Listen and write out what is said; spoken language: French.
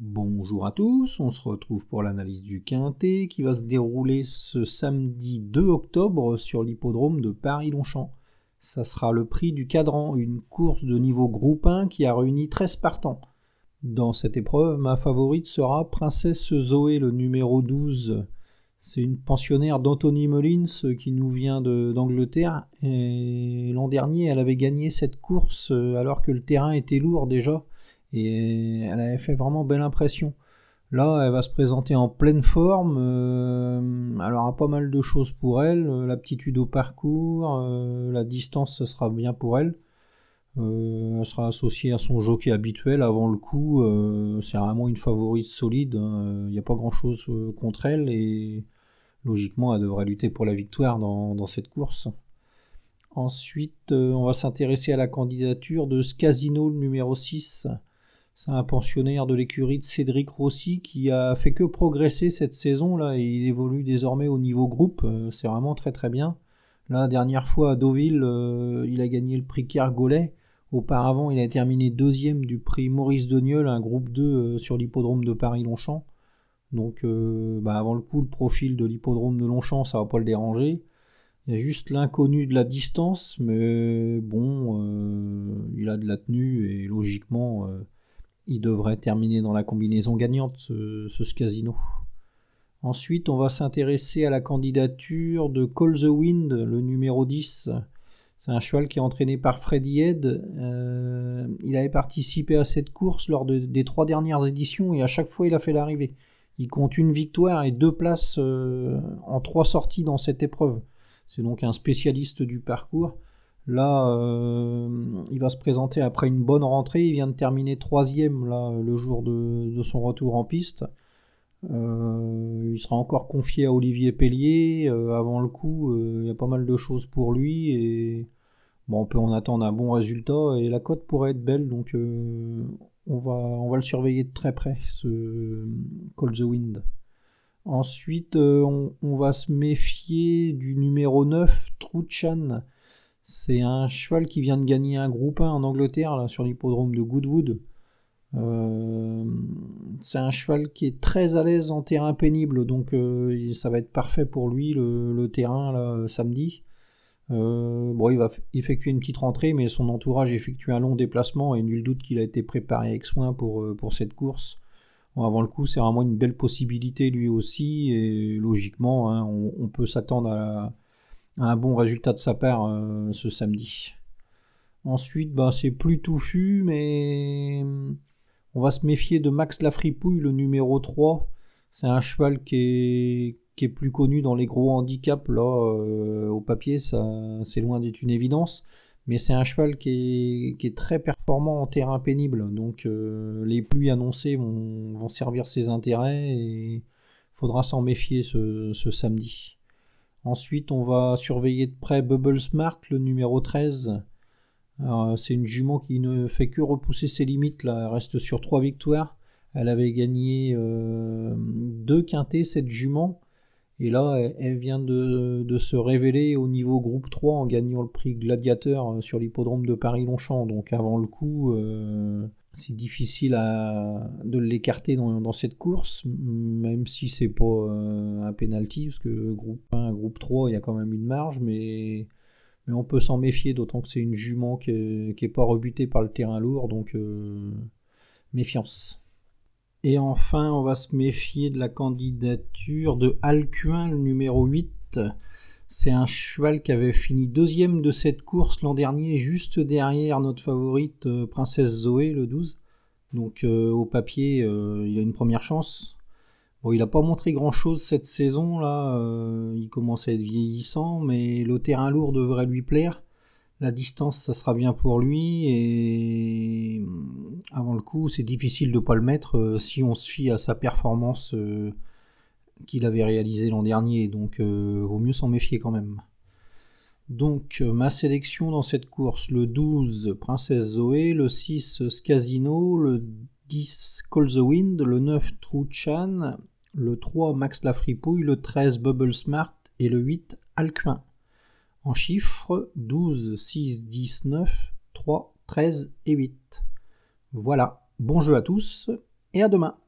Bonjour à tous, on se retrouve pour l'analyse du Quintet qui va se dérouler ce samedi 2 octobre sur l'hippodrome de Paris-Longchamp. Ça sera le prix du cadran, une course de niveau groupe 1 qui a réuni 13 partants. Dans cette épreuve, ma favorite sera Princesse Zoé, le numéro 12. C'est une pensionnaire d'Anthony Mullins qui nous vient d'Angleterre. Et l'an dernier, elle avait gagné cette course alors que le terrain était lourd déjà et elle avait fait vraiment belle impression. Là, elle va se présenter en pleine forme. Euh, elle aura pas mal de choses pour elle. Euh, l'aptitude au parcours, euh, la distance, ce sera bien pour elle. elle sera associée à son jockey habituel avant le coup. c'est vraiment une favorite solide. Hein. Il n'y a pas grand chose contre elle et logiquement, elle devrait lutter pour la victoire dans cette course. Ensuite, on va s'intéresser à la candidature de Scasino, le numéro 6. C'est un pensionnaire de l'écurie de Cédric Rossi qui a fait que progresser cette saison là et il évolue désormais au niveau groupe. Euh, c'est vraiment très très bien. La dernière fois à Deauville, euh, il a gagné le prix Kergolais. Auparavant, il a terminé deuxième du prix Maurice Deniol, un groupe 2 euh, sur l'hippodrome de Paris-Longchamp. Donc, bah, avant le coup, le profil de l'hippodrome de Longchamp, ça va pas le déranger. Il y a juste l'inconnu de la distance, mais bon, il a de la tenue et logiquement, il devrait terminer dans la combinaison gagnante, ce, casino. Ensuite, on va s'intéresser à la candidature de Call the Wind, le numéro 10. C'est un cheval qui est entraîné par Freddy Head. Euh, il avait participé à cette course lors des trois dernières éditions et à chaque fois il a fait l'arrivée. Il compte une victoire et deux places euh, en trois sorties dans cette épreuve. C'est donc un spécialiste du parcours. Là, euh, il va se présenter après une bonne rentrée. Il vient de terminer troisième là, le jour de, son retour en piste. Euh, il sera encore confié à Olivier Pellier. Euh, avant le coup, il y a pas mal de choses pour lui. On peut en attendre un bon résultat. Et la cote pourrait être belle. Donc on, va, le surveiller de très près, ce Call the Wind. Ensuite, on, on, va se méfier du numéro 9, Truchan. C'est un cheval qui vient de gagner un groupe 1 en Angleterre là, sur l'hippodrome de Goodwood. Euh, c'est un cheval qui est très à l'aise en terrain pénible, donc euh, ça va être parfait pour lui le, terrain là, samedi. Euh, bon, il va effectuer une petite rentrée, mais son entourage effectue un long déplacement et nul doute qu'il a été préparé avec soin pour, cette course. avant le coup, c'est vraiment une belle possibilité lui aussi, et logiquement, hein, on, peut s'attendre à, un bon résultat de sa part euh, ce samedi. Ensuite, bah, c'est plus touffu, mais on va se méfier de Max Lafripouille, le numéro 3. C'est un cheval qui est, plus connu dans les gros handicaps. Là, euh, au papier, c'est loin d'être une évidence. Mais c'est un cheval qui est, très performant en terrain pénible. Donc euh, les pluies annoncées vont, servir ses intérêts et faudra s'en méfier ce samedi. Ensuite, on va surveiller de près Bubble Smart, le numéro 13. C'est une jument qui ne fait que repousser ses limites. Là. Elle reste sur trois victoires. Elle avait gagné euh, deux quintés, cette jument. Et là, elle, vient de, se révéler au niveau groupe 3 en gagnant le prix Gladiateur euh, sur l'hippodrome de Paris-Longchamp. Donc avant le coup, euh, c'est difficile de l'écarter dans, cette course, même si c'est pas euh, un penalty, parce que groupe 1, groupe 3, il y a quand même une marge, mais, on peut s'en méfier, d'autant que c'est une jument qui n'est pas rebutée par le terrain lourd, donc euh, méfiance. Et enfin, on va se méfier de la candidature de Alcuin, le numéro 8. C'est un cheval qui avait fini deuxième de cette course l'an dernier, juste derrière notre favorite euh, Princesse Zoé, le 12. Donc euh, au papier, euh, il a une première chance. Bon, il n'a pas montré grand-chose cette saison, là. il commence à être vieillissant, mais le terrain lourd devrait lui plaire. La distance, ça sera bien pour lui. Et avant le coup, c'est difficile de ne pas le mettre si on se fie à sa performance qu'il avait réalisé l'an dernier, donc euh, vaut mieux s'en méfier quand même. Donc euh, ma sélection dans cette course, le 12 Princesse Zoé, le 6 Scasino, le 10 Call the Wind, le 9 True Chan, le 3 Max la Fripouille, le 13 Bubble Smart et le 8 Alcuin. En chiffres 12, 6, 10, 9, 3, 13 et 8. Voilà, bon jeu à tous et à demain.